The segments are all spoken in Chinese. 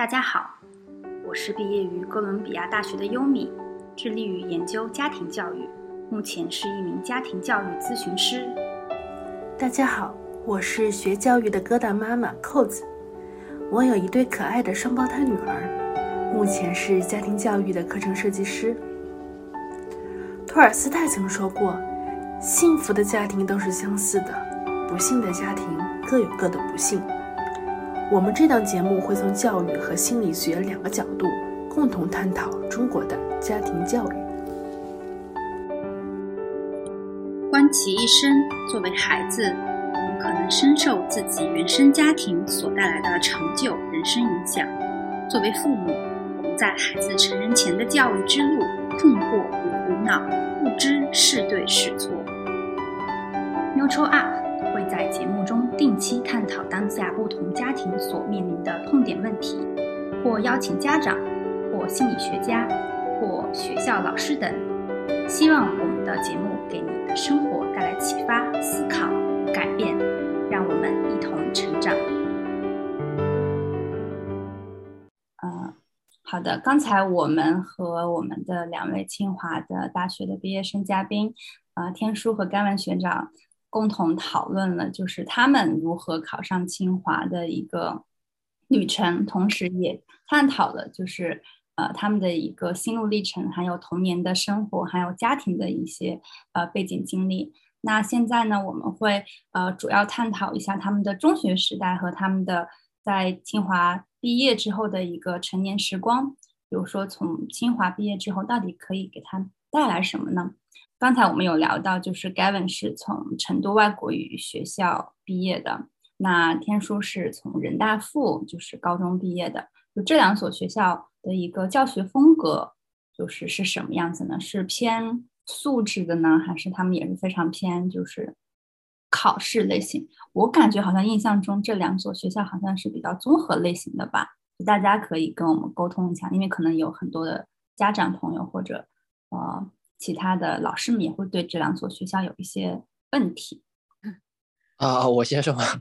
大家好，我是毕业于哥伦比亚大学的优米，致力于研究家庭教育，目前是一名家庭教育咨询师。大家好，我是学教育的疙瘩妈妈扣子，我有一对可爱的双胞胎女儿，目前是家庭教育的课程设计师。托尔斯泰曾说过：“幸福的家庭都是相似的，不幸的家庭各有各的不幸。”我们这档节目会从教育和心理学两个角度共同探讨中国的家庭教育。观其一生，作为孩子，我们可能深受自己原生家庭所带来的成就、人生影响；作为父母，我们在孩子成人前的教育之路，困惑与苦恼，不知是对是错。Neutral Up。会在节目中定期探讨当下不同家庭所面临的痛点问题，或邀请家长、或心理学家、或学校老师等，希望我们的节目给你的生活带来启发、思考、改变，让我们一同成长。嗯，好的。刚才我们和我们的两位清华的大学的毕业生嘉宾，啊，天书和甘文学长。共同讨论了就是他们如何考上清华的一个旅程，同时也探讨了就是呃他们的一个心路历程，还有童年的生活，还有家庭的一些呃背景经历。那现在呢，我们会呃主要探讨一下他们的中学时代和他们的在清华毕业之后的一个成年时光。比如说，从清华毕业之后，到底可以给他带来什么呢？刚才我们有聊到，就是 Gavin 是从成都外国语学校毕业的，那天书是从人大附就是高中毕业的。就这两所学校的一个教学风格，就是是什么样子呢？是偏素质的呢，还是他们也是非常偏就是考试类型？我感觉好像印象中这两所学校好像是比较综合类型的吧。大家可以跟我们沟通一下，因为可能有很多的家长朋友或者呃。其他的老师们也会对这两所学校有一些问题。啊，我先说吧。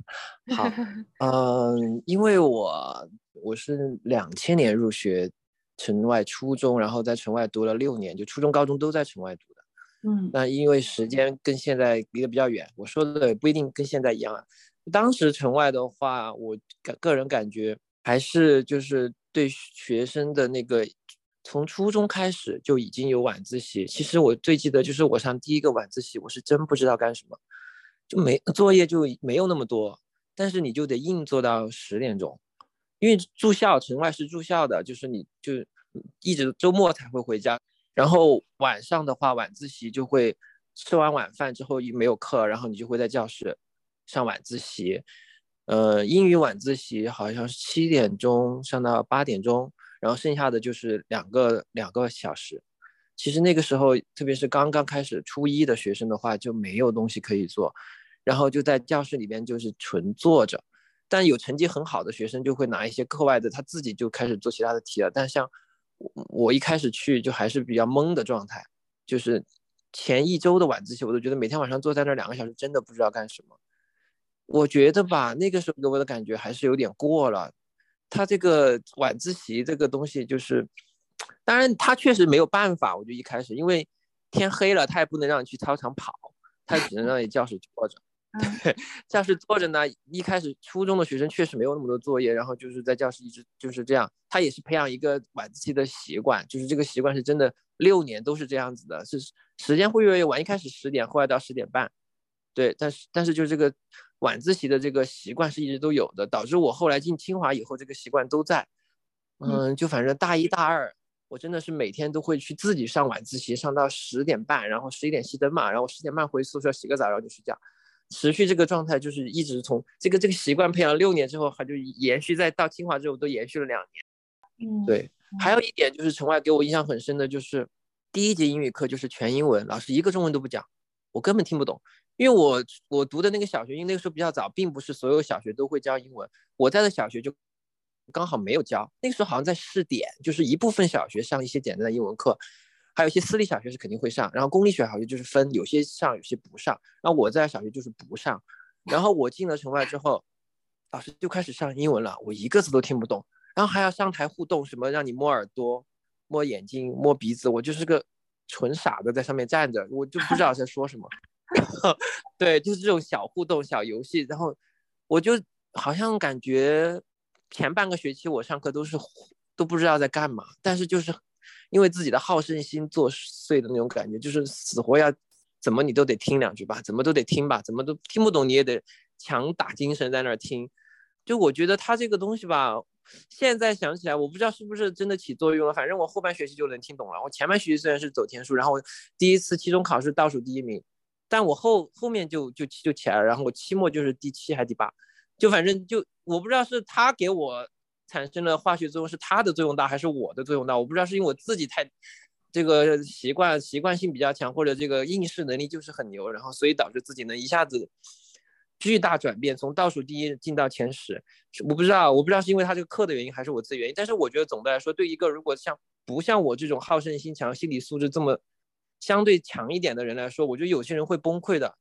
好，嗯，因为我我是两千年入学城外初中，然后在城外读了六年，就初中、高中都在城外读的。嗯，那因为时间跟现在离得比较远，我说的也不一定跟现在一样啊。当时城外的话，我个个人感觉还是就是对学生的那个。从初中开始就已经有晚自习。其实我最记得就是我上第一个晚自习，我是真不知道干什么，就没作业就没有那么多，但是你就得硬做到十点钟，因为住校，城外是住校的，就是你就一直周末才会回家。然后晚上的话，晚自习就会吃完晚饭之后一没有课，然后你就会在教室上晚自习。呃，英语晚自习好像是七点钟上到八点钟。然后剩下的就是两个两个小时，其实那个时候，特别是刚刚开始初一的学生的话，就没有东西可以做，然后就在教室里边就是纯坐着。但有成绩很好的学生就会拿一些课外的，他自己就开始做其他的题了。但像我一开始去就还是比较懵的状态，就是前一周的晚自习，我都觉得每天晚上坐在那两个小时，真的不知道干什么。我觉得吧，那个时候给我的感觉还是有点过了。他这个晚自习这个东西，就是，当然他确实没有办法。我就一开始，因为天黑了，他也不能让你去操场跑，他只能让你教室坐着。对，教室坐着呢。一开始初中的学生确实没有那么多作业，然后就是在教室一直就是这样。他也是培养一个晚自习的习惯，就是这个习惯是真的六年都是这样子的，是时间会越来越晚。一开始十点，后来到十点半。对，但是但是就是这个。晚自习的这个习惯是一直都有的，导致我后来进清华以后，这个习惯都在。嗯，就反正大一大二，我真的是每天都会去自己上晚自习，上到十点半，然后十一点熄灯嘛，然后十点半回宿舍洗个澡，然后就睡觉。持续这个状态就是一直从这个这个习惯培养六年之后，还就延续在到清华之后都延续了两年。嗯，对。还有一点就是城外给我印象很深的就是第一节英语课就是全英文，老师一个中文都不讲，我根本听不懂。因为我我读的那个小学，因为那个时候比较早，并不是所有小学都会教英文。我在的小学就刚好没有教，那个时候好像在试点，就是一部分小学上一些简单的英文课，还有一些私立小学是肯定会上，然后公立小学就是分有些上有些不上。然后我在小学就是不上，然后我进了城外之后，老师就开始上英文了，我一个字都听不懂。然后还要上台互动，什么让你摸耳朵、摸眼睛、摸鼻子，我就是个纯傻的在上面站着，我就不知道在说什么。对，就是这种小互动、小游戏，然后我就好像感觉前半个学期我上课都是都不知道在干嘛，但是就是因为自己的好胜心作祟的那种感觉，就是死活要怎么你都得听两句吧，怎么都得听吧，怎么都听不懂你也得强打精神在那儿听。就我觉得他这个东西吧，现在想起来，我不知道是不是真的起作用了。反正我后半学期就能听懂了。我前半学期虽然是走天数，然后第一次期中考试倒数第一名。但我后后面就就就起来了，然后我期末就是第七还是第八，就反正就我不知道是他给我产生了化学作用，是他的作用大还是我的作用大，我不知道是因为我自己太这个习惯习惯性比较强，或者这个应试能力就是很牛，然后所以导致自己能一下子巨大转变，从倒数第一进到前十，我不知道我不知道是因为他这个课的原因还是我自己原因，但是我觉得总的来说，对一个如果像不像我这种好胜心强、心理素质这么。相对强一点的人来说，我觉得有些人会崩溃的，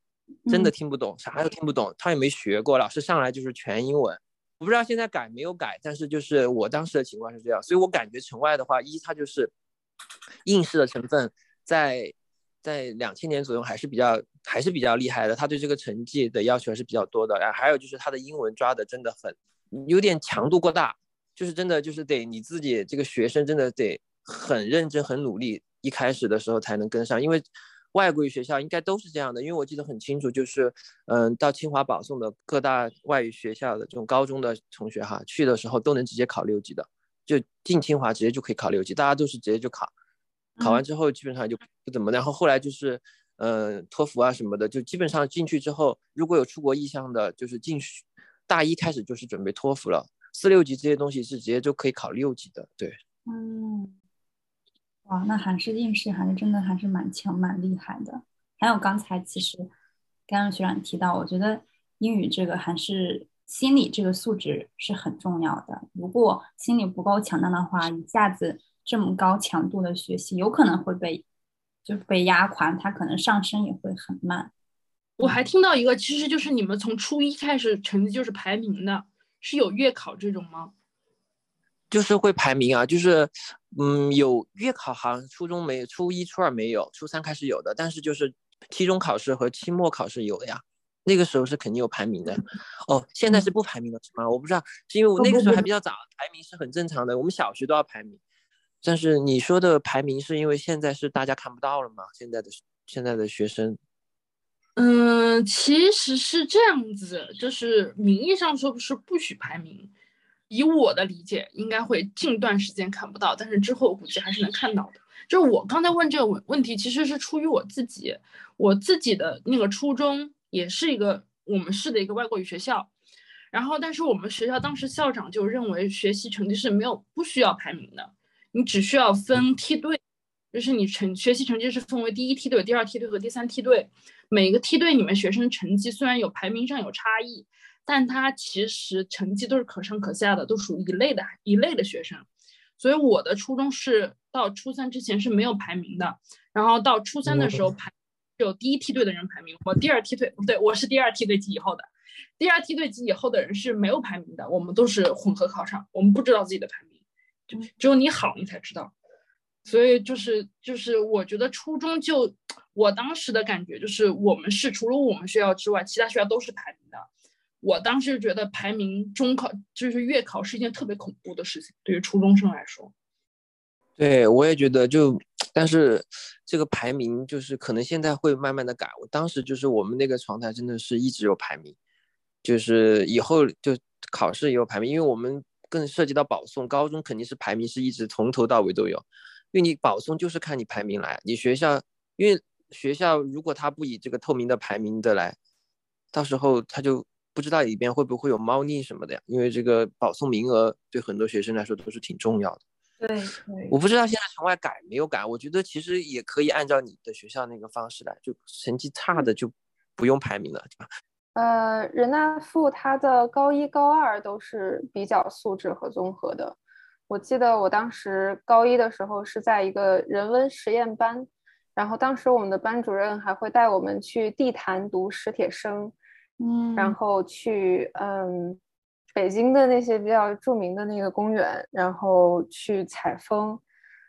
真的听不懂，啥都听不懂，他也没学过，老师上来就是全英文。我不知道现在改没有改，但是就是我当时的情况是这样，所以我感觉城外的话，一它就是应试的成分在在两千年左右还是比较还是比较厉害的，他对这个成绩的要求还是比较多的。然后还有就是他的英文抓的真的很有点强度过大，就是真的就是得你自己这个学生真的得很认真很努力。一开始的时候才能跟上，因为外国语学校应该都是这样的。因为我记得很清楚，就是嗯，到清华保送的各大外语学校的这种高中的同学哈，去的时候都能直接考六级的，就进清华直接就可以考六级，大家都是直接就考，考完之后基本上就不怎么。然后后来就是呃，托福啊什么的，就基本上进去之后，如果有出国意向的，就是进去大一开始就是准备托福了，四六级这些东西是直接就可以考六级的，对，嗯。哇，那还是应试，还是真的还是蛮强、蛮厉害的。还有刚才其实刚刚学长提到，我觉得英语这个还是心理这个素质是很重要的。如果心理不够强大的话，一下子这么高强度的学习，有可能会被就被压垮，他可能上升也会很慢。我还听到一个，其实就是你们从初一开始成绩就是排名的，是有月考这种吗？就是会排名啊，就是，嗯，有月考，好像初中没，初一、初二没有，初三开始有的。但是就是期中考试和期末考试有的呀，那个时候是肯定有排名的。哦，现在是不排名了是吗？我不知道，是因为我那个时候还比较早，排名是很正常的。我们小学都要排名，但是你说的排名是因为现在是大家看不到了吗？现在的现在的学生，嗯，其实是这样子，就是名义上说不是不许排名。以我的理解，应该会近段时间看不到，但是之后估计还是能看到的。就是我刚才问这个问问题，其实是出于我自己，我自己的那个初中也是一个我们市的一个外国语学校，然后但是我们学校当时校长就认为学习成绩是没有不需要排名的，你只需要分梯队，就是你成学习成绩是分为第一梯队、第二梯队和第三梯队，每个梯队里面学生成绩虽然有排名上有差异。但他其实成绩都是可上可下的，都属于一类的一类的学生，所以我的初中是到初三之前是没有排名的，然后到初三的时候排有第一梯队的人排名，我第二梯队不对，我是第二梯队及以后的，第二梯队及以后的人是没有排名的，我们都是混合考场，我们不知道自己的排名，就只有你好你才知道，所以就是就是我觉得初中就我当时的感觉就是我们是除了我们学校之外，其他学校都是排名的。我当时觉得排名中考就是月考是一件特别恐怖的事情，对于初中生来说。对，我也觉得就，但是这个排名就是可能现在会慢慢的改。我当时就是我们那个床台真的是一直有排名，就是以后就考试也有排名，因为我们更涉及到保送，高中肯定是排名是一直从头到尾都有，因为你保送就是看你排名来，你学校因为学校如果他不以这个透明的排名的来，到时候他就。不知道里边会不会有猫腻什么的呀？因为这个保送名额对很多学生来说都是挺重要的。对对，我不知道现在城外改没有改。我觉得其实也可以按照你的学校那个方式来，就成绩差的就不用排名了，对吧？呃，人大附它的高一、高二都是比较素质和综合的。我记得我当时高一的时候是在一个人文实验班，然后当时我们的班主任还会带我们去地坛读史铁生。嗯，然后去嗯北京的那些比较著名的那个公园，然后去采风，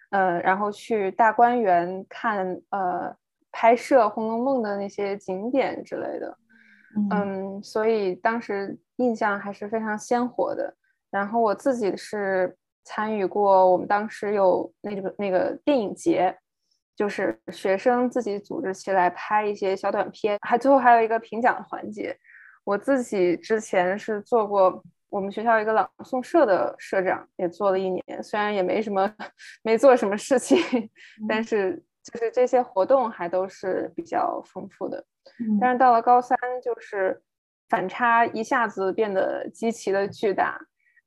呃，然后去大观园看呃拍摄《红楼梦》的那些景点之类的，嗯，所以当时印象还是非常鲜活的。然后我自己是参与过，我们当时有那个那个电影节，就是学生自己组织起来拍一些小短片，还最后还有一个评奖环节。我自己之前是做过我们学校一个朗诵社的社长，也做了一年，虽然也没什么，没做什么事情，但是就是这些活动还都是比较丰富的。但是到了高三，就是反差一下子变得极其的巨大。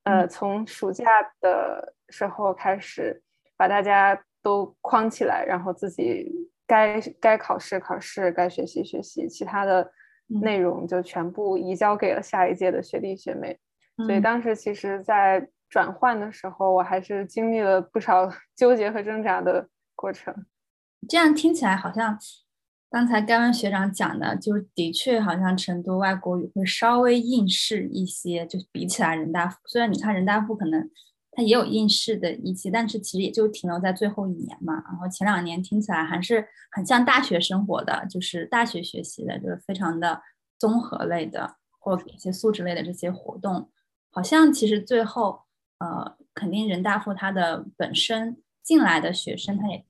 呃，从暑假的时候开始，把大家都框起来，然后自己该该考试考试，该学习学习，其他的内容就全部移交给了下一届的学弟学妹。所以当时其实，在转换的时候，我还是经历了不少纠结和挣扎的过程。这样听起来好像。刚才甘文学长讲的，就是的确好像成都外国语会稍微应试一些，就比起来人大附，虽然你看人大附可能它也有应试的一些，但是其实也就停留在最后一年嘛。然后前两年听起来还是很像大学生活的，就是大学学习的，就是非常的综合类的或一些素质类的这些活动，好像其实最后呃，肯定人大附它的本身进来的学生他也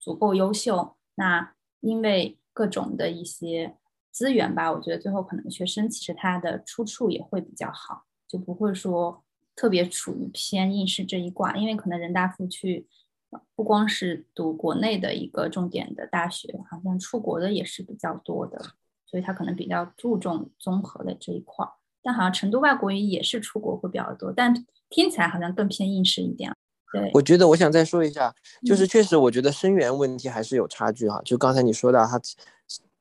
足够优秀，那因为。各种的一些资源吧，我觉得最后可能学生其实他的出处也会比较好，就不会说特别处于偏应试这一挂，因为可能人大附去不光是读国内的一个重点的大学，好像出国的也是比较多的，所以他可能比较注重综合的这一块儿。但好像成都外国语也是出国会比较多，但听起来好像更偏应试一点。对，我觉得我想再说一下，就是确实我觉得生源问题还是有差距哈。就刚才你说到，他，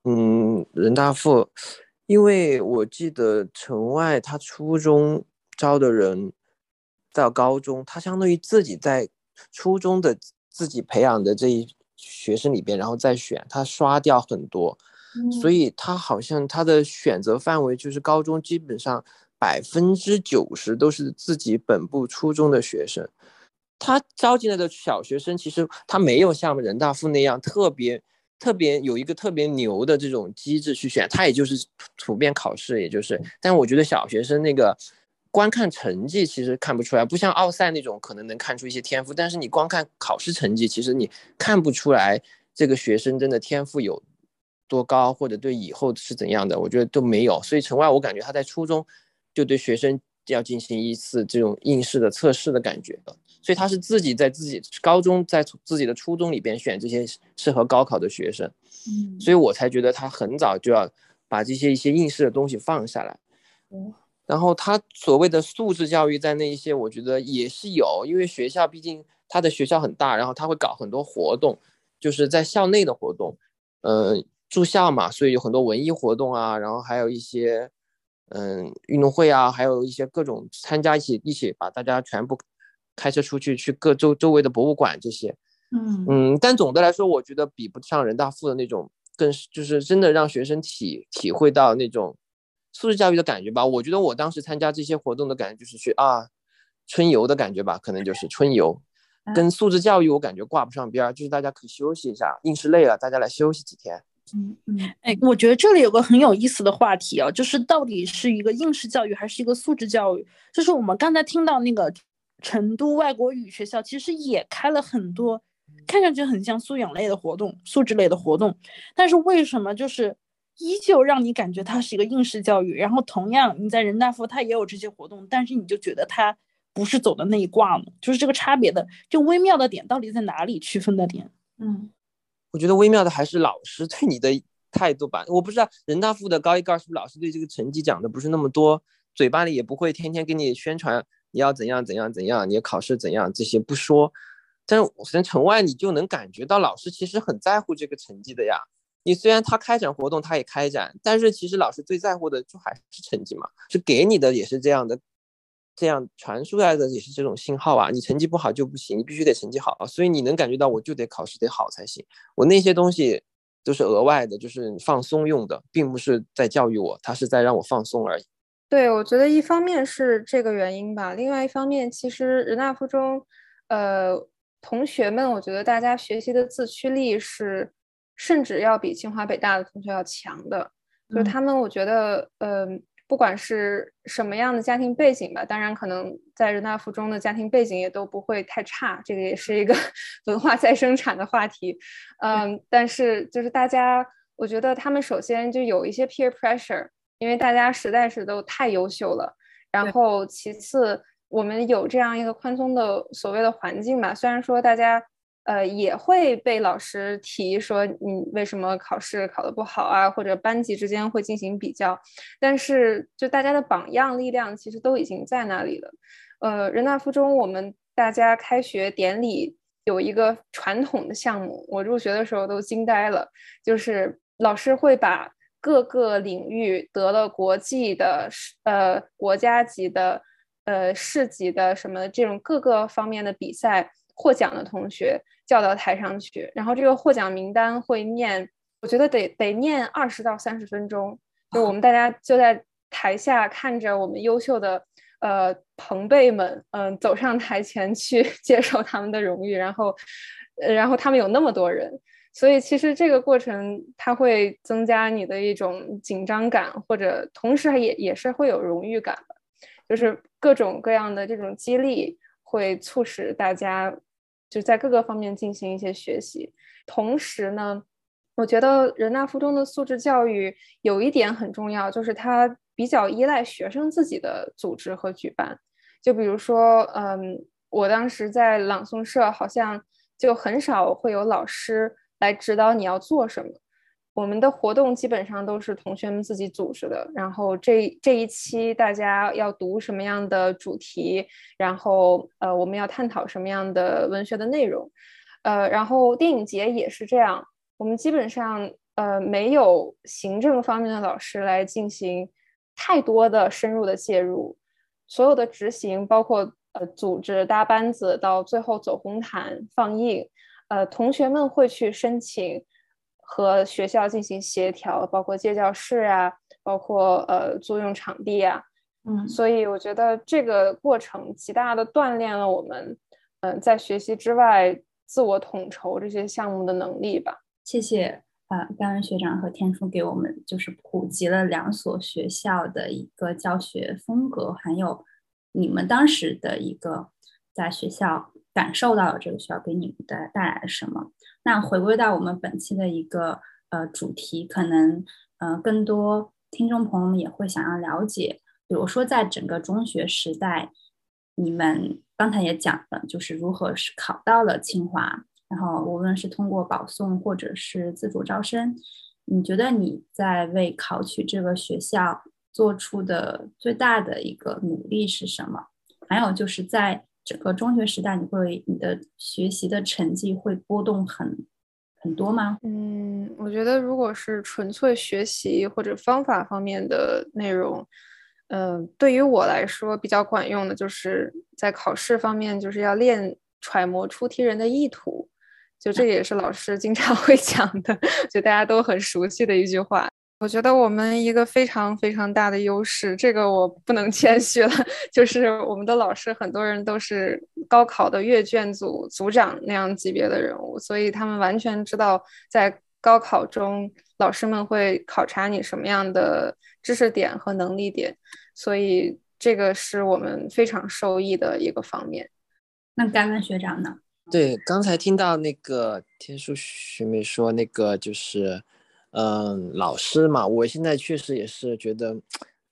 嗯，人大附，因为我记得城外他初中招的人到高中，他相当于自己在初中的自己培养的这一学生里边，然后再选，他刷掉很多，所以他好像他的选择范围就是高中基本上百分之九十都是自己本部初中的学生。他招进来的小学生，其实他没有像人大附那样特别特别有一个特别牛的这种机制去选，他也就是普遍考试，也就是。但我觉得小学生那个观看成绩其实看不出来，不像奥赛那种可能能看出一些天赋，但是你光看考试成绩，其实你看不出来这个学生真的天赋有多高，或者对以后是怎样的，我觉得都没有。所以城外我感觉他在初中就对学生要进行一次这种应试的测试的感觉了。所以他是自己在自己高中，在自己的初中里边选这些适合高考的学生，嗯，所以我才觉得他很早就要把这些一些应试的东西放下来，嗯，然后他所谓的素质教育在那一些，我觉得也是有，因为学校毕竟他的学校很大，然后他会搞很多活动，就是在校内的活动，嗯，住校嘛，所以有很多文艺活动啊，然后还有一些嗯运动会啊，还有一些各种参加一起一起把大家全部。开车出去去各周周围的博物馆这些，嗯嗯，但总的来说，我觉得比不上人大附的那种，更是就是真的让学生体体会到那种素质教育的感觉吧。我觉得我当时参加这些活动的感觉就是去啊春游的感觉吧，可能就是春游，跟素质教育我感觉挂不上边儿，就是大家可以休息一下，应试累了，大家来休息几天。嗯嗯，哎，我觉得这里有个很有意思的话题啊，就是到底是一个应试教育还是一个素质教育？就是我们刚才听到那个。成都外国语学校其实也开了很多看上去很像素养类的活动、素质类的活动，但是为什么就是依旧让你感觉它是一个应试教育？然后同样你在人大附它也有这些活动，但是你就觉得它不是走的那一挂呢？就是这个差别的就微妙的点到底在哪里？区分的点？嗯，我觉得微妙的还是老师对你的态度吧。我不知道人大附的高一、高二是不是老师对这个成绩讲的不是那么多，嘴巴里也不会天天给你宣传。你要怎样怎样怎样？你考试怎样？这些不说，但是从城外你就能感觉到老师其实很在乎这个成绩的呀。你虽然他开展活动，他也开展，但是其实老师最在乎的就还是成绩嘛，是给你的也是这样的，这样传输来的也是这种信号啊。你成绩不好就不行，你必须得成绩好，所以你能感觉到我就得考试得好才行。我那些东西都是额外的，就是放松用的，并不是在教育我，他是在让我放松而已。对，我觉得一方面是这个原因吧，另外一方面，其实人大附中，呃，同学们，我觉得大家学习的自驱力是，甚至要比清华北大的同学要强的。就是他们，我觉得，嗯，不管是什么样的家庭背景吧，当然可能在人大附中的家庭背景也都不会太差，这个也是一个 文化再生产的话题。嗯，但是就是大家，我觉得他们首先就有一些 peer pressure。因为大家实在是都太优秀了，然后其次我们有这样一个宽松的所谓的环境吧，虽然说大家呃也会被老师提说你为什么考试考得不好啊，或者班级之间会进行比较，但是就大家的榜样力量其实都已经在那里了。呃，人大附中我们大家开学典礼有一个传统的项目，我入学的时候都惊呆了，就是老师会把。各个领域得了国际的、呃国家级的、呃市级的什么这种各个方面的比赛获奖的同学叫到台上去，然后这个获奖名单会念，我觉得得得念二十到三十分钟，就我们大家就在台下看着我们优秀的呃朋辈们，嗯，走上台前去 接受他们的荣誉，然后，然后他们有那么多人。所以其实这个过程它会增加你的一种紧张感，或者同时也也是会有荣誉感的，就是各种各样的这种激励会促使大家就在各个方面进行一些学习。同时呢，我觉得人大附中的素质教育有一点很重要，就是它比较依赖学生自己的组织和举办。就比如说，嗯，我当时在朗诵社，好像就很少会有老师。来指导你要做什么。我们的活动基本上都是同学们自己组织的。然后这这一期大家要读什么样的主题？然后呃，我们要探讨什么样的文学的内容？呃，然后电影节也是这样。我们基本上呃没有行政方面的老师来进行太多的深入的介入，所有的执行，包括呃组织搭班子，到最后走红毯放映。呃，同学们会去申请和学校进行协调，包括借教室啊，包括呃租用场地啊，嗯，所以我觉得这个过程极大的锻炼了我们，嗯，在学习之外自我统筹这些项目的能力吧。谢谢啊，甘文学长和天书给我们就是普及了两所学校的一个教学风格，还有你们当时的一个在学校。感受到了这个学校给你们带带来了什么？那回归到我们本期的一个呃主题，可能呃更多听众朋友们也会想要了解，比如说在整个中学时代，你们刚才也讲了，就是如何是考到了清华，然后无论是通过保送或者是自主招生，你觉得你在为考取这个学校做出的最大的一个努力是什么？还有就是在。整个中学时代，你会你的学习的成绩会波动很很多吗？嗯，我觉得如果是纯粹学习或者方法方面的内容，嗯，对于我来说比较管用的，就是在考试方面，就是要练揣摩出题人的意图，就这也是老师经常 会讲的，就大家都很熟悉的一句话。我觉得我们一个非常非常大的优势，这个我不能 谦虚了，就是我们的老师很多人都是高考的阅卷组组长那样级别的人物，所以他们完全知道在高考中老师们会考察你什么样的知识点和能力点，所以这个是我们非常受益的一个方面。那甘文学长呢？对，刚才听到那个天书学妹说那个就是。嗯，老师嘛，我现在确实也是觉得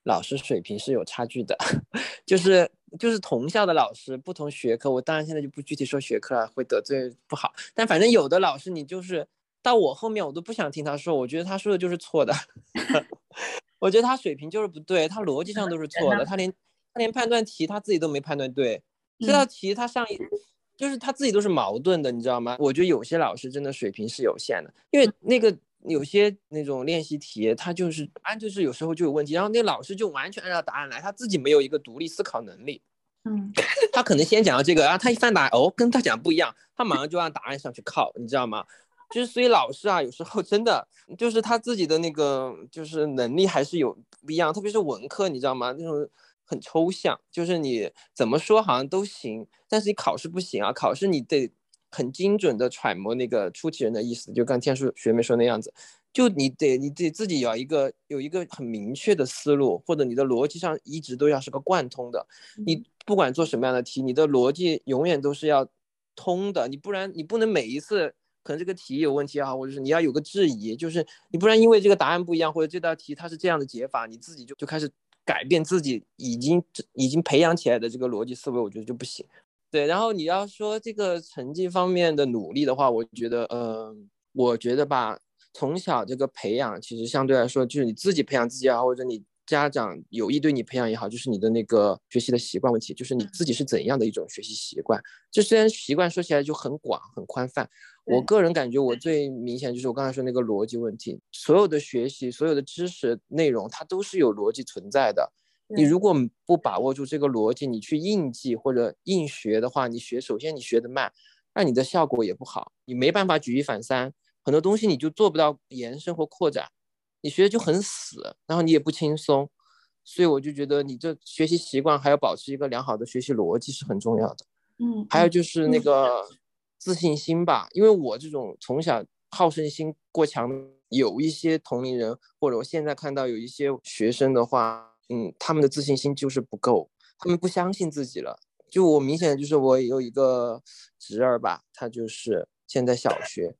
老师水平是有差距的，就是就是同校的老师，不同学科，我当然现在就不具体说学科了，会得罪不好。但反正有的老师，你就是到我后面，我都不想听他说，我觉得他说的就是错的，我觉得他水平就是不对，他逻辑上都是错的，他连他连判断题他自己都没判断对，这道题他上一就是他自己都是矛盾的，你知道吗？我觉得有些老师真的水平是有限的，因为那个。有些那种练习题，他就是按就是有时候就有问题，然后那老师就完全按照答案来，他自己没有一个独立思考能力。嗯，他可能先讲到这个，然后他一翻答案，哦，跟他讲不一样，他马上就按答案上去靠，你知道吗？就是所以老师啊，有时候真的就是他自己的那个就是能力还是有不一样，特别是文科，你知道吗？那种很抽象，就是你怎么说好像都行，但是你考试不行啊，考试你得很精准的揣摩那个出题人的意思，就刚天数学妹说那样子。就你得你得自己有一个有一个很明确的思路，或者你的逻辑上一直都要是个贯通的。你不管做什么样的题，你的逻辑永远都是要通的。你不然你不能每一次可能这个题有问题啊，或者是你要有个质疑，就是你不然因为这个答案不一样，或者这道题它是这样的解法，你自己就就开始改变自己已经已经培养起来的这个逻辑思维，我觉得就不行。对，然后你要说这个成绩方面的努力的话，我觉得，嗯，我觉得吧。从小这个培养，其实相对来说，就是你自己培养自己也好，或者你家长有意对你培养也好，就是你的那个学习的习惯问题，就是你自己是怎样的一种学习习惯。这虽然习惯说起来就很广很宽泛，我个人感觉我最明显就是我刚才说那个逻辑问题。所有的学习，所有的知识内容，它都是有逻辑存在的。你如果不把握住这个逻辑，你去硬记或者硬学的话，你学首先你学的慢，那你的效果也不好，你没办法举一反三。很多东西你就做不到延伸或扩展，你学的就很死，然后你也不轻松，所以我就觉得你这学习习惯还要保持一个良好的学习逻辑是很重要的。嗯，还有就是那个自信心吧，因为我这种从小好胜心过强，有一些同龄人或者我现在看到有一些学生的话，嗯，他们的自信心就是不够，他们不相信自己了。就我明显就是我有一个侄儿吧，他就是现在小学。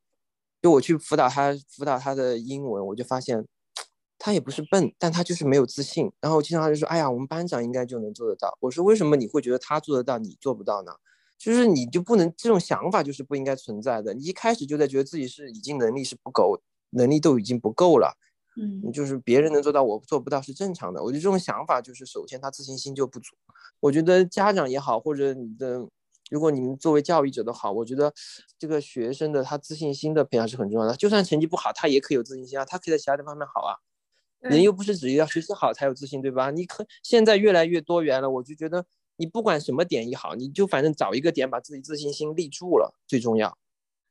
就我去辅导他，辅导他的英文，我就发现，他也不是笨，但他就是没有自信。然后经常就说：“哎呀，我们班长应该就能做得到。”我说：“为什么你会觉得他做得到，你做不到呢？就是你就不能这种想法就是不应该存在的。你一开始就在觉得自己是已经能力是不够，能力都已经不够了。嗯，就是别人能做到，我做不到是正常的。我觉得这种想法就是首先他自信心就不足。我觉得家长也好，或者你的。如果你们作为教育者的好，我觉得这个学生的他自信心的培养是很重要的。就算成绩不好，他也可以有自信心啊，他可以在其他的方面好啊。人又不是只要学习好才有自信，对吧？你可现在越来越多元了，我就觉得你不管什么点也好，你就反正找一个点把自己自信心立住了最重要。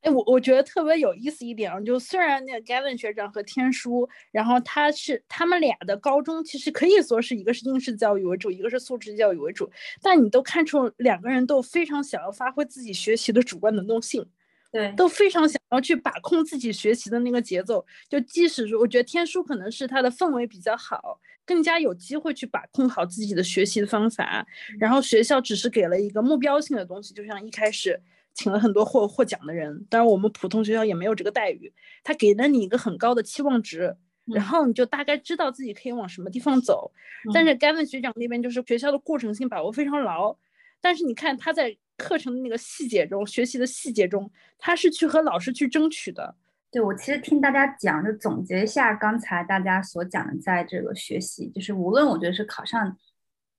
哎，我我觉得特别有意思一点啊，就虽然那个 Gavin 学长和天书，然后他是他们俩的高中其实可以说是一个是应试教育为主，一个是素质教育为主，但你都看出两个人都非常想要发挥自己学习的主观能动性，对，都非常想要去把控自己学习的那个节奏。就即使说，我觉得天书可能是他的氛围比较好，更加有机会去把控好自己的学习的方法，然后学校只是给了一个目标性的东西，就像一开始。请了很多获获奖的人，当然我们普通学校也没有这个待遇。他给了你一个很高的期望值，然后你就大概知道自己可以往什么地方走。但是 Gavin 学长那边就是学校的过程性把握非常牢，但是你看他在课程的那个细节中，学习的细节中，他是去和老师去争取的。对我其实听大家讲，就总结一下刚才大家所讲的，在这个学习，就是无论我觉得是考上。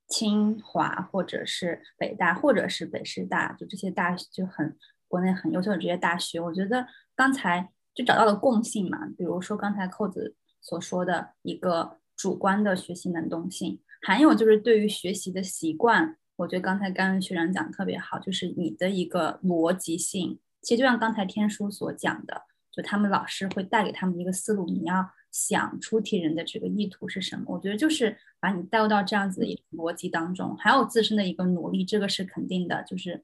清华或者是北大或者是北师大，就这些大就很国内很优秀的这些大学，我觉得刚才就找到了共性嘛。比如说刚才扣子所说的一个主观的学习能动性，还有就是对于学习的习惯，我觉得刚才刚刚学长讲的特别好，就是你的一个逻辑性。其实就像刚才天书所讲的，就他们老师会带给他们一个思路，你要。想出题人的这个意图是什么？我觉得就是把你带入到这样子的一个逻辑当中，还有自身的一个努力，这个是肯定的。就是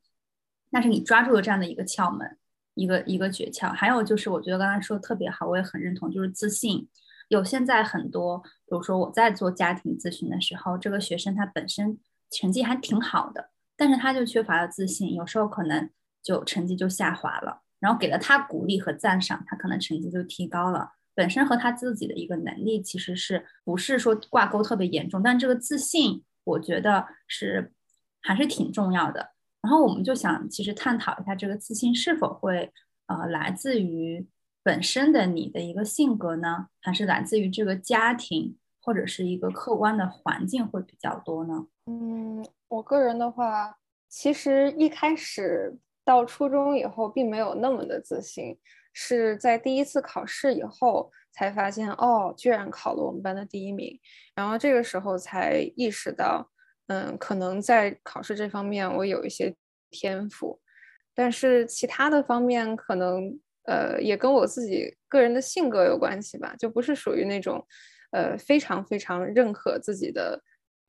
那是你抓住了这样的一个窍门，一个一个诀窍。还有就是，我觉得刚才说的特别好，我也很认同，就是自信。有现在很多，比如说我在做家庭咨询的时候，这个学生他本身成绩还挺好的，但是他就缺乏了自信，有时候可能就成绩就下滑了。然后给了他鼓励和赞赏，他可能成绩就提高了。本身和他自己的一个能力其实是不是说挂钩特别严重，但这个自信我觉得是还是挺重要的。然后我们就想其实探讨一下这个自信是否会呃来自于本身的你的一个性格呢，还是来自于这个家庭或者是一个客观的环境会比较多呢？嗯，我个人的话，其实一开始到初中以后并没有那么的自信。是在第一次考试以后才发现，哦，居然考了我们班的第一名，然后这个时候才意识到，嗯，可能在考试这方面我有一些天赋，但是其他的方面可能，呃，也跟我自己个人的性格有关系吧，就不是属于那种呃非常非常认可自己的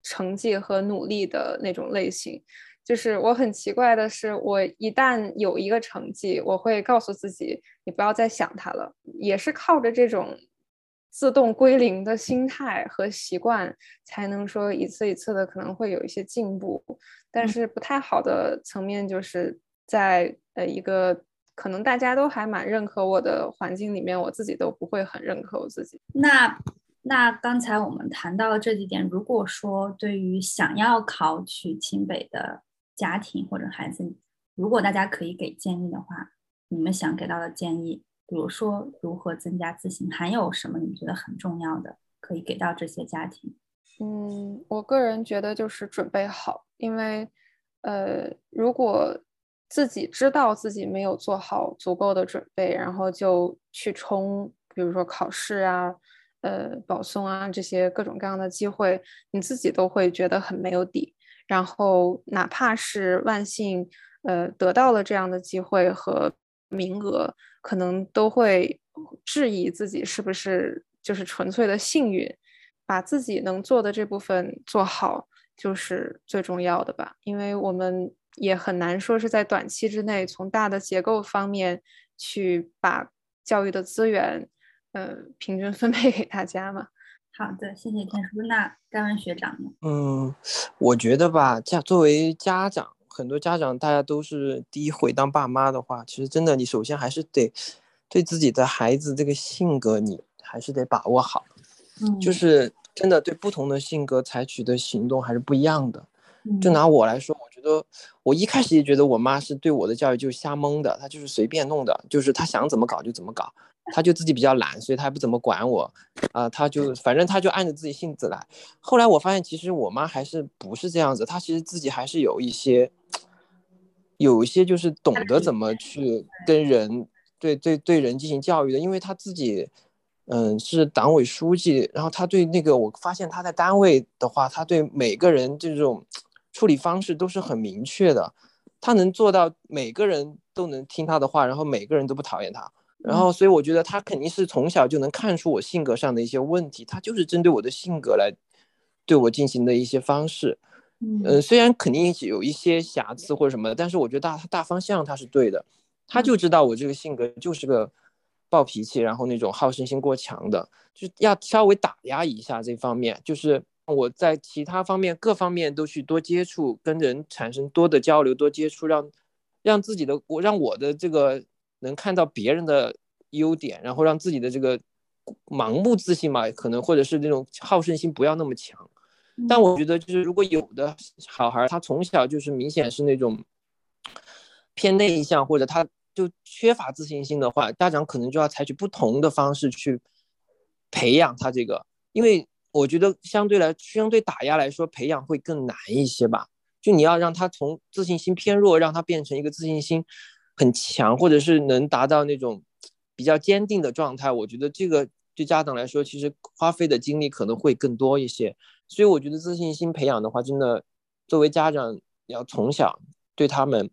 成绩和努力的那种类型。就是我很奇怪的是，我一旦有一个成绩，我会告诉自己，你不要再想它了。也是靠着这种自动归零的心态和习惯，才能说一次一次的可能会有一些进步。但是不太好的层面，就是在呃一个可能大家都还蛮认可我的环境里面，我自己都不会很认可我自己。那那刚才我们谈到了这几点，如果说对于想要考取清北的，家庭或者孩子，如果大家可以给建议的话，你们想给到的建议，比如说如何增加自信，还有什么你觉得很重要的可以给到这些家庭？嗯，我个人觉得就是准备好，因为呃，如果自己知道自己没有做好足够的准备，然后就去冲，比如说考试啊、呃保送啊这些各种各样的机会，你自己都会觉得很没有底。然后，哪怕是万幸，呃，得到了这样的机会和名额，可能都会质疑自己是不是就是纯粹的幸运。把自己能做的这部分做好，就是最重要的吧。因为我们也很难说是在短期之内，从大的结构方面去把教育的资源，呃，平均分配给大家嘛。好的，谢谢天叔。那盖文学长呢？嗯，我觉得吧，家作为家长，很多家长大家都是第一回当爸妈的话，其实真的，你首先还是得对自己的孩子这个性格，你还是得把握好。嗯，就是真的对不同的性格采取的行动还是不一样的。就拿我来说，我觉得我一开始也觉得我妈是对我的教育就是瞎蒙的，她就是随便弄的，就是她想怎么搞就怎么搞。他就自己比较懒，所以他也不怎么管我，啊，他就反正他就按着自己性子来。后来我发现，其实我妈还是不是这样子，她其实自己还是有一些，有一些就是懂得怎么去跟人，对对对人进行教育的。因为她自己，嗯，是党委书记，然后她对那个，我发现她在单位的话，她对每个人这种处理方式都是很明确的，她能做到每个人都能听她的话，然后每个人都不讨厌她。然后，所以我觉得他肯定是从小就能看出我性格上的一些问题，他就是针对我的性格来对我进行的一些方式。嗯，虽然肯定有一些瑕疵或者什么的，但是我觉得大大方向他是对的。他就知道我这个性格就是个暴脾气，然后那种好胜心过强的，就要稍微打压一下这方面。就是我在其他方面各方面都去多接触，跟人产生多的交流，多接触，让让自己的我让我的这个。能看到别人的优点，然后让自己的这个盲目自信嘛，可能或者是那种好胜心不要那么强。但我觉得，就是如果有的小孩他从小就是明显是那种偏内向，或者他就缺乏自信心的话，家长可能就要采取不同的方式去培养他这个。因为我觉得相对来相对打压来说，培养会更难一些吧。就你要让他从自信心偏弱，让他变成一个自信心。很强，或者是能达到那种比较坚定的状态，我觉得这个对家长来说，其实花费的精力可能会更多一些。所以我觉得自信心培养的话，真的作为家长要从小对他们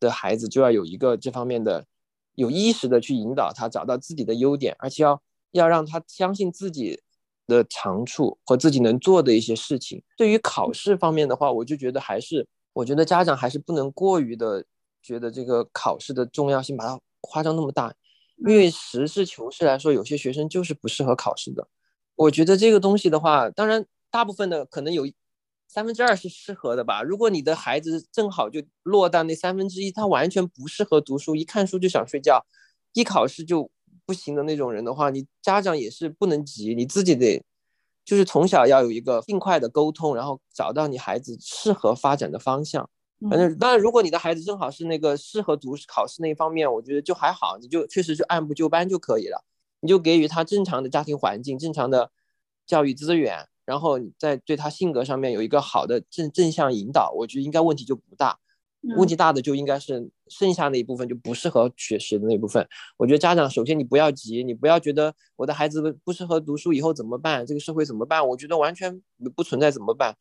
的孩子就要有一个这方面的有意识的去引导他找到自己的优点，而且要要让他相信自己的长处和自己能做的一些事情。对于考试方面的话，我就觉得还是我觉得家长还是不能过于的。觉得这个考试的重要性把它夸张那么大，因为实事求是来说，有些学生就是不适合考试的。我觉得这个东西的话，当然大部分的可能有三分之二是适合的吧。如果你的孩子正好就落到那三分之一，他完全不适合读书，一看书就想睡觉，一考试就不行的那种人的话，你家长也是不能急，你自己得就是从小要有一个尽快的沟通，然后找到你孩子适合发展的方向。反正当然，如果你的孩子正好是那个适合读考试那一方面，我觉得就还好，你就确实就按部就班就可以了。你就给予他正常的家庭环境、正常的教育资源，然后在对他性格上面有一个好的正正向引导，我觉得应该问题就不大。问题大的就应该是剩下那一部分就不适合学习的那部分。我觉得家长首先你不要急，你不要觉得我的孩子不适合读书以后怎么办，这个社会怎么办？我觉得完全不存在怎么办。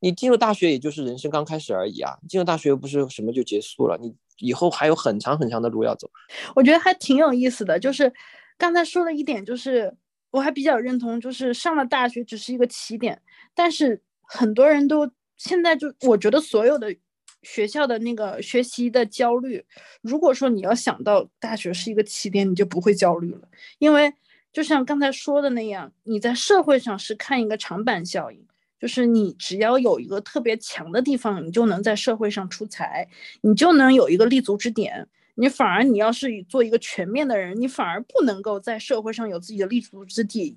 你进入大学也就是人生刚开始而已啊！进入大学又不是什么就结束了，你以后还有很长很长的路要走。我觉得还挺有意思的，就是刚才说的一点，就是我还比较认同，就是上了大学只是一个起点，但是很多人都现在就我觉得所有的。学校的那个学习的焦虑，如果说你要想到大学是一个起点，你就不会焦虑了，因为就像刚才说的那样，你在社会上是看一个长板效应，就是你只要有一个特别强的地方，你就能在社会上出彩，你就能有一个立足之点。你反而你要是做一个全面的人，你反而不能够在社会上有自己的立足之地，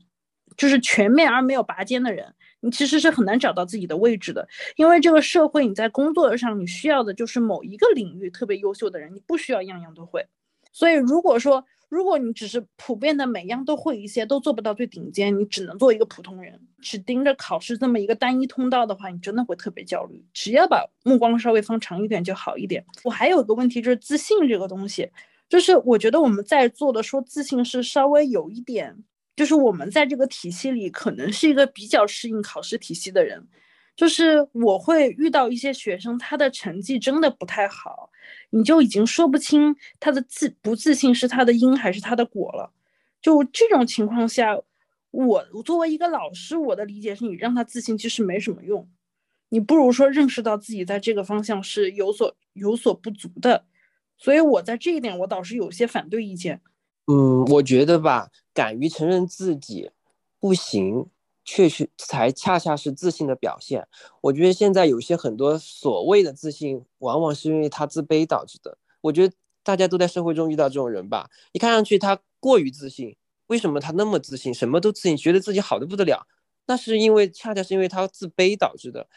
就是全面而没有拔尖的人。你其实是很难找到自己的位置的，因为这个社会你在工作上你需要的就是某一个领域特别优秀的人，你不需要样样都会。所以如果说如果你只是普遍的每样都会一些，都做不到最顶尖，你只能做一个普通人，只盯着考试这么一个单一通道的话，你真的会特别焦虑。只要把目光稍微放长一点就好一点。我还有个问题就是自信这个东西，就是我觉得我们在做的说自信是稍微有一点。就是我们在这个体系里，可能是一个比较适应考试体系的人。就是我会遇到一些学生，他的成绩真的不太好，你就已经说不清他的自不自信是他的因还是他的果了。就这种情况下，我作为一个老师，我的理解是你让他自信其实没什么用，你不如说认识到自己在这个方向是有所有所不足的。所以我在这一点，我倒是有些反对意见。嗯，我觉得吧，敢于承认自己不行，确实才恰恰是自信的表现。我觉得现在有些很多所谓的自信，往往是因为他自卑导致的。我觉得大家都在社会中遇到这种人吧，你看上去他过于自信，为什么他那么自信，什么都自信，觉得自己好的不得了？那是因为恰恰是因为他自卑导致的。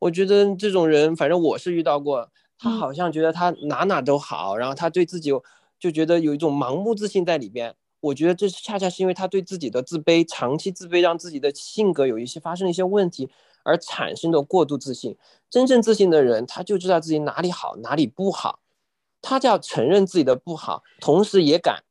我觉得这种人，反正我是遇到过，他好像觉得他哪哪都好，然后他对自己。就觉得有一种盲目自信在里边，我觉得这是恰恰是因为他对自己的自卑，长期自卑让自己的性格有一些发生一些问题而产生的过度自信。真正自信的人，他就知道自己哪里好，哪里不好，他就要承认自己的不好，同时也敢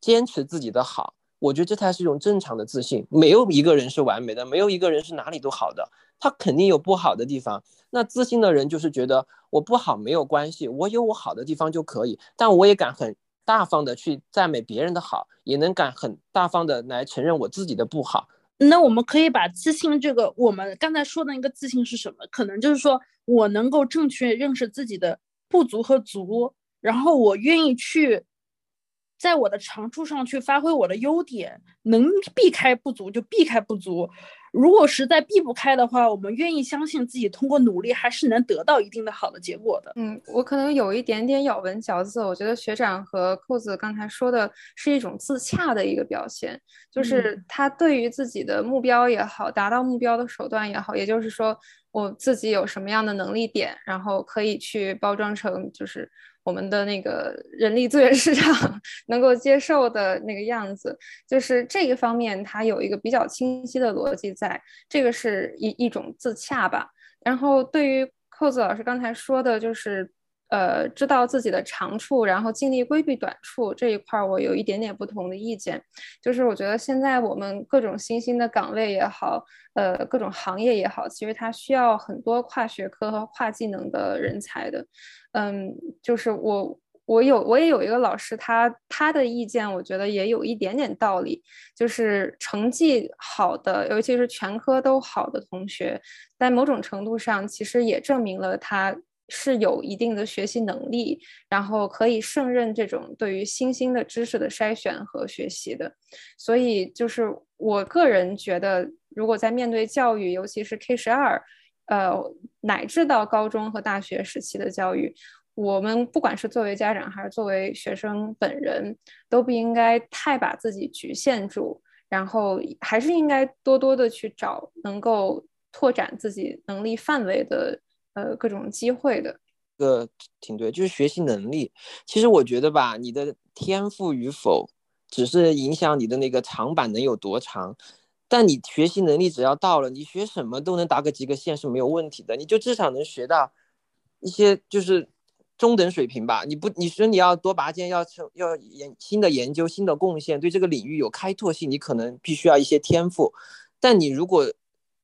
坚持自己的好。我觉得这才是一种正常的自信。没有一个人是完美的，没有一个人是哪里都好的，他肯定有不好的地方。那自信的人就是觉得我不好没有关系，我有我好的地方就可以。但我也敢很大方的去赞美别人的好，也能敢很大方的来承认我自己的不好。那我们可以把自信这个，我们刚才说的那个自信是什么？可能就是说我能够正确认识自己的不足和足，然后我愿意去在我的长处上去发挥我的优点，能避开不足就避开不足。如果实在避不开的话，我们愿意相信自己通过努力还是能得到一定的好的结果的。嗯，我可能有一点点咬文嚼字，我觉得学长和扣子刚才说的是一种自洽的一个表现，就是他对于自己的目标也好，达到目标的手段也好，也就是说我自己有什么样的能力点，然后可以去包装成就是。我们的那个人力资源市场能够接受的那个样子，就是这个方面，它有一个比较清晰的逻辑，在这个是一一种自洽吧。然后对于扣子老师刚才说的，就是呃，知道自己的长处，然后尽力规避短处这一块，我有一点点不同的意见。就是我觉得现在我们各种新兴的岗位也好，呃，各种行业也好，其实它需要很多跨学科和跨技能的人才的。嗯，就是我，我有，我也有一个老师，他他的意见，我觉得也有一点点道理。就是成绩好的，尤其是全科都好的同学，在某种程度上，其实也证明了他是有一定的学习能力，然后可以胜任这种对于新兴的知识的筛选和学习的。所以，就是我个人觉得，如果在面对教育，尤其是 K 十二。呃，乃至到高中和大学时期的教育，我们不管是作为家长还是作为学生本人，都不应该太把自己局限住，然后还是应该多多的去找能够拓展自己能力范围的呃各种机会的。个挺对，就是学习能力。其实我觉得吧，你的天赋与否，只是影响你的那个长板能有多长。但你学习能力只要到了，你学什么都能达个及格线是没有问题的，你就至少能学到一些就是中等水平吧。你不，你说你要多拔尖，要成要研新的研究、新的贡献，对这个领域有开拓性，你可能必须要一些天赋。但你如果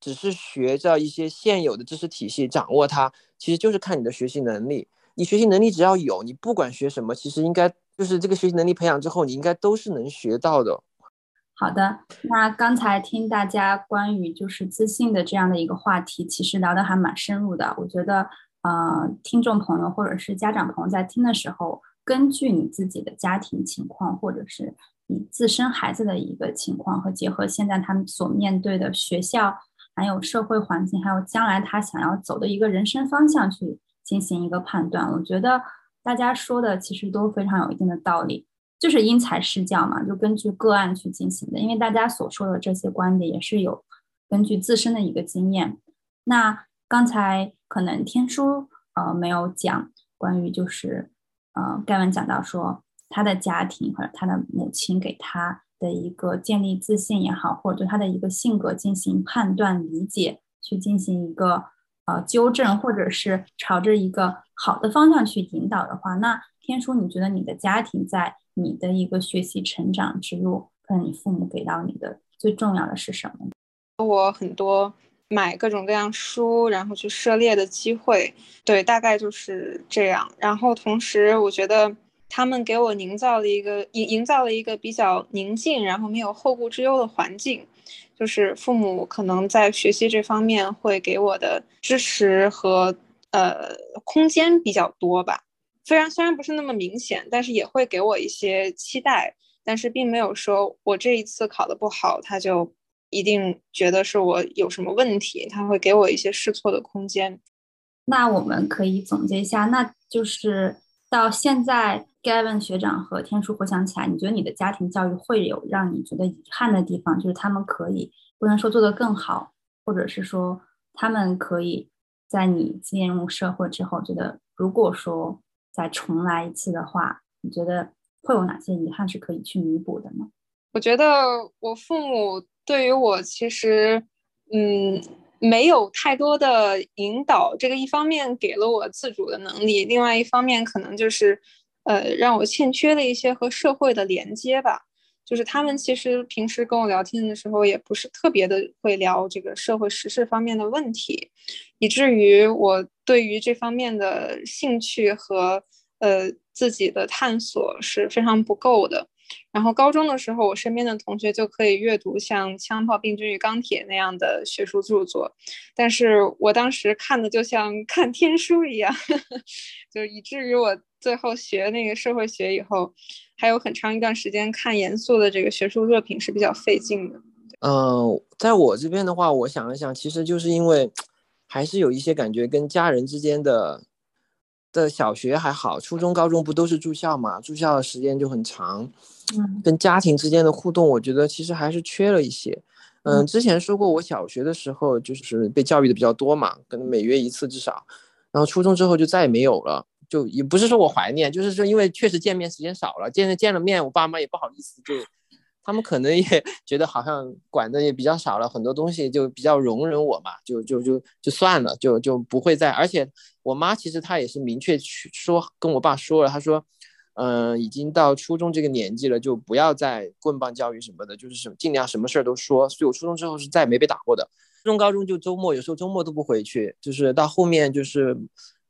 只是学着一些现有的知识体系，掌握它，其实就是看你的学习能力。你学习能力只要有，你不管学什么，其实应该就是这个学习能力培养之后，你应该都是能学到的。好的，那刚才听大家关于就是自信的这样的一个话题，其实聊得还蛮深入的。我觉得，呃，听众朋友或者是家长朋友在听的时候，根据你自己的家庭情况，或者是你自身孩子的一个情况，和结合现在他们所面对的学校，还有社会环境，还有将来他想要走的一个人生方向去进行一个判断。我觉得大家说的其实都非常有一定的道理。就是因材施教嘛，就根据个案去进行的。因为大家所说的这些观点也是有根据自身的一个经验。那刚才可能天书呃没有讲关于就是呃盖文讲到说他的家庭或者他的母亲给他的一个建立自信也好，或者对他的一个性格进行判断理解，去进行一个呃纠正，或者是朝着一个好的方向去引导的话，那天书你觉得你的家庭在？你的一个学习成长之路，可能你父母给到你的最重要的是什么？我很多买各种各样书，然后去涉猎的机会，对，大概就是这样。然后同时，我觉得他们给我营造了一个营营造了一个比较宁静，然后没有后顾之忧的环境。就是父母可能在学习这方面会给我的支持和呃空间比较多吧。虽然虽然不是那么明显，但是也会给我一些期待，但是并没有说我这一次考的不好，他就一定觉得是我有什么问题，他会给我一些试错的空间。那我们可以总结一下，那就是到现在盖文学长和天书回想起来，你觉得你的家庭教育会有让你觉得遗憾的地方？就是他们可以不能说做得更好，或者是说他们可以在你进入社会之后，觉得如果说。再重来一次的话，你觉得会有哪些遗憾是可以去弥补的呢？我觉得我父母对于我其实，嗯，没有太多的引导。这个一方面给了我自主的能力，另外一方面可能就是，呃，让我欠缺了一些和社会的连接吧。就是他们其实平时跟我聊天的时候，也不是特别的会聊这个社会时事方面的问题，以至于我对于这方面的兴趣和呃自己的探索是非常不够的。然后高中的时候，我身边的同学就可以阅读像《枪炮、病菌与钢铁》那样的学术著作，但是我当时看的就像看天书一样，就以至于我最后学那个社会学以后。还有很长一段时间看严肃的这个学术热评是比较费劲的。嗯，在我这边的话，我想了想，其实就是因为还是有一些感觉跟家人之间的的小学还好，初中、高中不都是住校嘛？住校的时间就很长，嗯，跟家庭之间的互动，我觉得其实还是缺了一些。嗯，之前说过，我小学的时候就是被教育的比较多嘛，可能每月一次至少，然后初中之后就再也没有了。就也不是说我怀念，就是说因为确实见面时间少了，见了见了面，我爸妈也不好意思，就 他们可能也觉得好像管的也比较少了，很多东西就比较容忍我嘛，就就就就算了，就就不会再。而且我妈其实她也是明确去说跟我爸说了，她说，嗯，已经到初中这个年纪了，就不要再棍棒教育什么的，就是什尽量什么事儿都说。所以我初中之后是再也没被打过的，初中高中就周末有时候周末都不回去，就是到后面就是。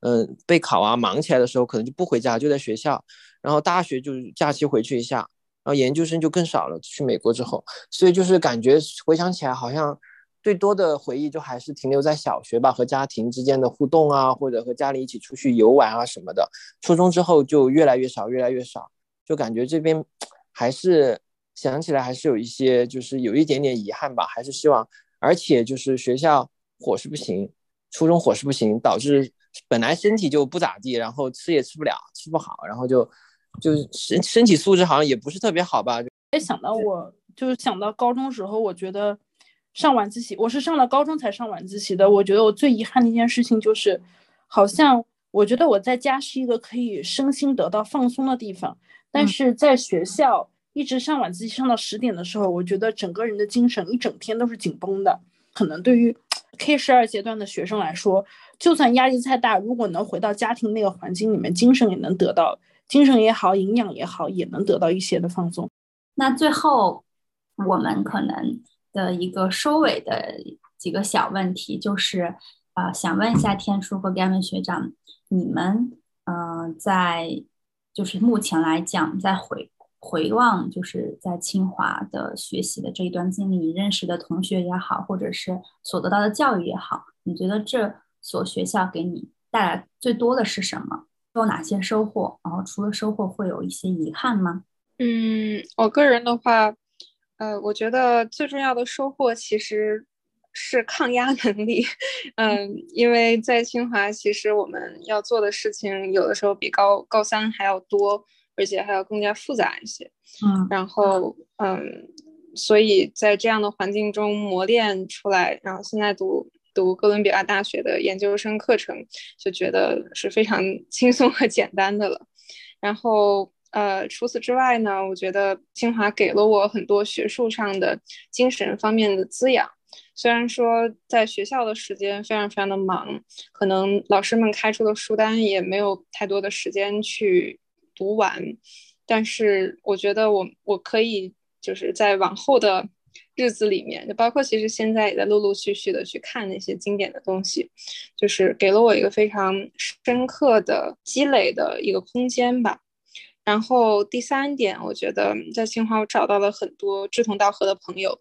嗯，备考啊，忙起来的时候可能就不回家，就在学校。然后大学就假期回去一下，然后研究生就更少了。去美国之后，所以就是感觉回想起来，好像最多的回忆就还是停留在小学吧，和家庭之间的互动啊，或者和家里一起出去游玩啊什么的。初中之后就越来越少，越来越少，就感觉这边 还是想起来还是有一些，就是有一点点遗憾吧。还是希望，而且就是学校伙食不行，初中伙食不行，导致。本来身体就不咋地，然后吃也吃不了，吃不好，然后就就身身体素质好像也不是特别好吧。哎，想到我就是想到高中时候，我觉得上晚自习，我是上了高中才上晚自习的。我觉得我最遗憾的一件事情就是，好像我觉得我在家是一个可以身心得到放松的地方，但是在学校一直上晚自习上到十点的时候，我觉得整个人的精神一整天都是紧绷的。可能对于 K 十二阶段的学生来说。就算压力再大，如果能回到家庭那个环境里面，精神也能得到精神也好，营养也好，也能得到一些的放松。那最后，我们可能的一个收尾的几个小问题，就是啊，想问一下天书和 Gavin 学长，你们嗯，在就是目前来讲，在回回望，就是在清华的学习的这一段经历，你认识的同学也好，或者是所得到的教育也好，你觉得这所学校给你带来最多的是什么？有哪些收获？然后除了收获，会有一些遗憾吗？嗯，我个人的话，呃，我觉得最重要的收获其实是抗压能力。嗯，因为在清华，其实我们要做的事情有的时候比高高三还要多，而且还要更加复杂一些。嗯，然后嗯，所以在这样的环境中磨练出来，然后现在读读哥伦比亚大学的研究生课程，就觉得是非常 轻松和简单的了。然后。呃，除此之外呢，我觉得清华给了我很多学术上的、精神方面的滋养。虽然说在学校的时间非常非常的忙，可能老师们开出的书单也没有太多的时间去读完，但是我觉得我我可以就是在往后的日子里面，就包括其实现在也在陆陆续续的去看那些经典的东西，就是给了我一个非常深刻的积累的一个空间吧。然后第三点，我觉得在清华我找到了很多志同道合的朋友，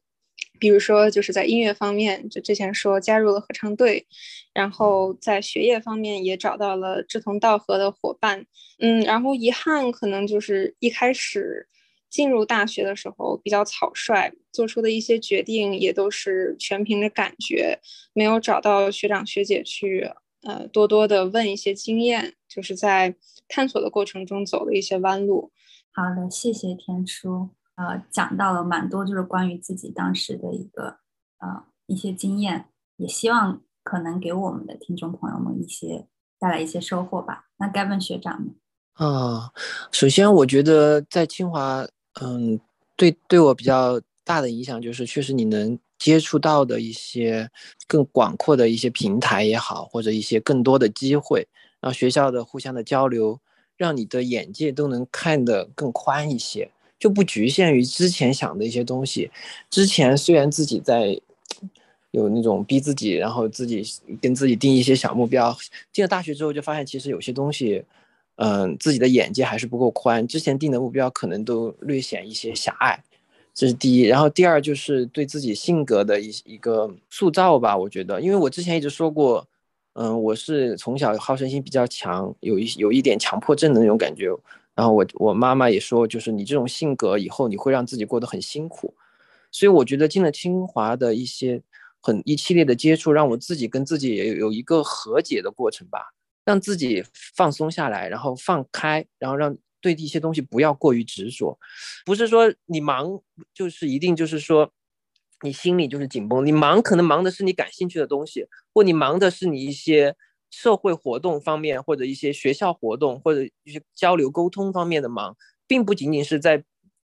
比如说就是在音乐方面，就之前说加入了合唱队，然后在学业方面也找到了志同道合的伙伴。嗯，然后遗憾可能就是一开始进入大学的时候比较草率，做出的一些决定也都是全凭着感觉，没有找到学长学姐去呃多多的问一些经验，就是在。探索的过程中走了一些弯路。好的，谢谢天书。呃，讲到了蛮多，就是关于自己当时的一个呃一些经验，也希望可能给我们的听众朋友们一些带来一些收获吧。那 Gavin 学长呢？啊，首先我觉得在清华，嗯，对对我比较大的影响就是，确实你能接触到的一些更广阔的一些平台也好，或者一些更多的机会。然后学校的互相的交流，让你的眼界都能看得更宽一些，就不局限于之前想的一些东西。之前虽然自己在有那种逼自己，然后自己跟自己定一些小目标，进了大学之后就发现，其实有些东西，嗯，自己的眼界还是不够宽。之前定的目标可能都略显一些狭隘，这是第一。然后第二就是对自己性格的一一个塑造吧，我觉得，因为我之前一直说过。嗯，我是从小好胜心比较强，有一有一点强迫症的那种感觉。然后我我妈妈也说，就是你这种性格以后你会让自己过得很辛苦。所以我觉得进了清华的一些很一系列的接触，让我自己跟自己也有有一个和解的过程吧，让自己放松下来，然后放开，然后让对一些东西不要过于执着。不是说你忙就是一定就是说。你心里就是紧绷，你忙可能忙的是你感兴趣的东西，或你忙的是你一些社会活动方面，或者一些学校活动，或者一些交流沟通方面的忙，并不仅仅是在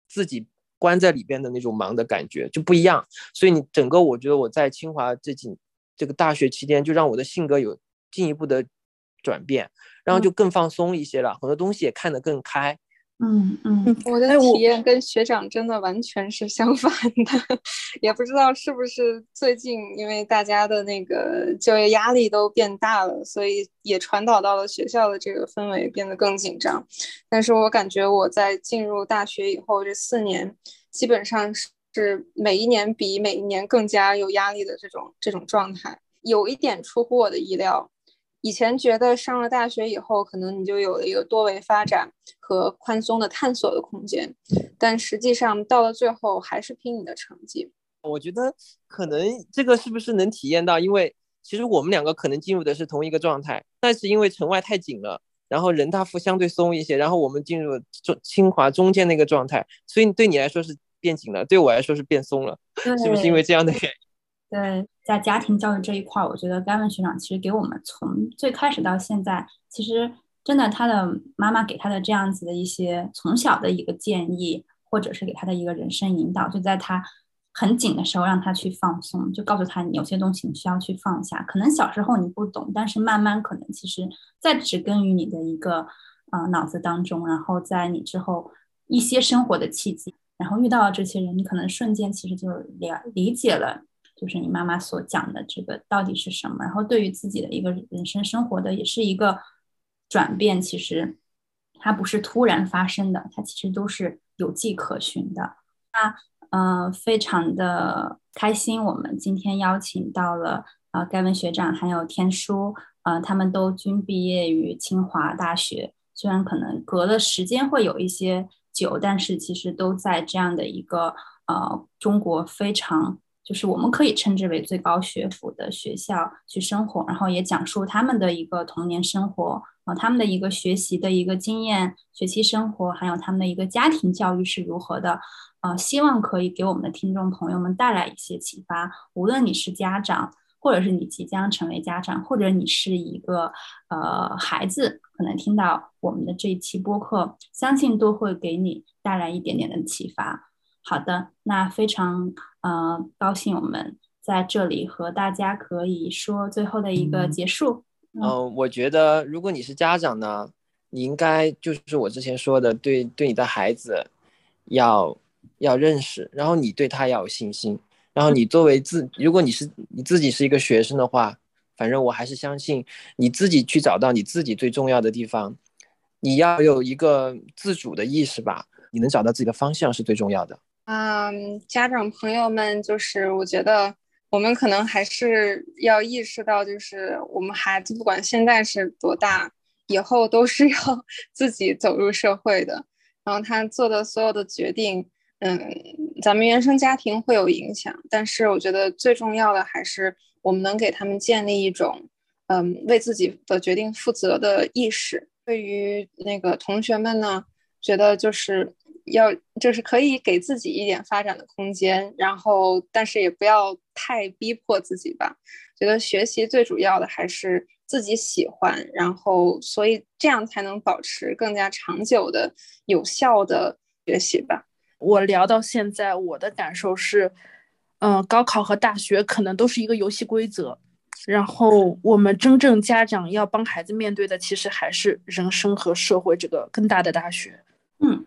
自己关在里边的那种忙的感觉就不一样。所以你整个，我觉得我在清华这几这个大学期间，就让我的性格有进一步的转变，然后就更放松一些了，很多东西也看得更开。嗯嗯，我的体验跟学长真的完全是相反的，也不知道是不是最近因为大家的那个就业压力都变大了，所以也传导到了学校的这个氛围变得更紧张。但是我感觉我在进入大学以后这四年，基本上是每一年比每一年更加有压力的这种这种状态，有一点出乎我的意料。以前觉得上了大学以后，可能你就有了一个多维发展和宽松的探索的空间，但实际上到了最后还是拼你的成绩。我觉得可能这个是不是能体验到？因为其实我们两个可能进入的是同一个状态，但是因为城外太紧了，然后人大附相对松一些，然后我们进入中清华中间那个状态，所以对你来说是变紧了，对我来说是变松了，是不是因为这样的原因？对，在家庭教育这一块，我觉得甘文学长其实给我们从最开始到现在，其实真的他的妈妈给他的这样子的一些从小的一个建议，或者是给他的一个人生引导，就在他很紧的时候让他去放松，就告诉他你有些东西你需要去放下。可能小时候你不懂，但是慢慢可能其实在植根于你的一个呃脑子当中，然后在你之后一些生活的契机，然后遇到了这些人，你可能瞬间其实就了理解了。就是你妈妈所讲的这个到底是什么？然后对于自己的一个人生生活的也是一个转变其实它不是突然发生的，它其实都是有迹可循的。那呃，非常的开心，我们今天邀请到了呃盖文学长还有天书，呃，他们都均毕业于清华大学，虽然可能隔的时间会有一些久，但是其实都在这样的一个呃中国非常。就是我们可以称之为最高学府的学校去生活，然后也讲述他们的一个童年生活，啊，他们的一个学习的一个经验、学习生活，还有他们的一个家庭教育是如何的，呃，希望可以给我们的听众朋友们带来一些启发。无论你是家长，或者是你即将成为家长，或者你是一个呃孩子，可能听到我们的这一期播客，相信都会给你带来一点点的启发。好的，那非常呃高兴我们在这里和大家可以说最后的一个结束。嗯，我觉得如果你是家长呢，你应该就是我之前说的，对对你的孩子要要认识，然后你对他要有信心，然后你作为自，如果你是你自己是一个学生的话，反正我还是相信你自己去找到你自己最重要的地方，你要有一个自主的意识吧，你能找到自己的方向是最重要的。嗯，家长朋友们，就是我觉得我们可能还是要意识到，就是我们孩子不管现在是多大，以后都是要 自己走入社会的。然后他做的所有的决定，嗯，咱们原生家庭会有影响，但是我觉得最重要的还是我们能给他们建立一种，嗯，为自己的决定负责的意识。对于那个同学们呢，觉得就是。要就是可以给自己一点发展的空间，然后但是也不要太逼迫自己吧。觉得学习最主要的还是自己喜欢，然后所以这样才能保持更加长久的有效的学习吧。我聊到现在，我的感受是，嗯，高考和大学可能都是一个游戏规则，然后我们真正家长要帮孩子面对的，其实还是人生和社会这个更大的大学。嗯。嗯，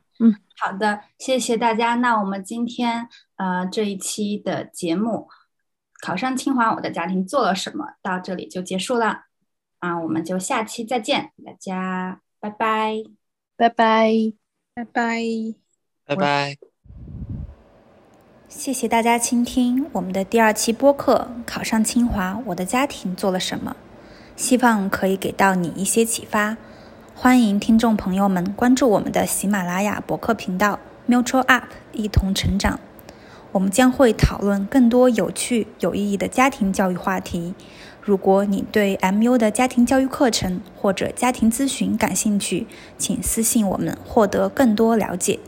好的，谢谢大家。那我们今天呃这一期的节目，考上清华，我的家庭做了什么？到这里就结束了啊，我们就下期再见，大家拜拜，拜拜，拜拜，拜拜。谢谢大家倾听我们的第二期播客《考上清华，我的家庭做了什么》，希望可以给到你一些启发。欢迎听众朋友们关注我们的喜马拉雅博客频道 Mutual Up，一同成长。我们将会讨论更多有趣、有意义的家庭教育话题。如果你对 MU 的家庭教育课程或者家庭咨询感兴趣，请私信我们获得更多了解。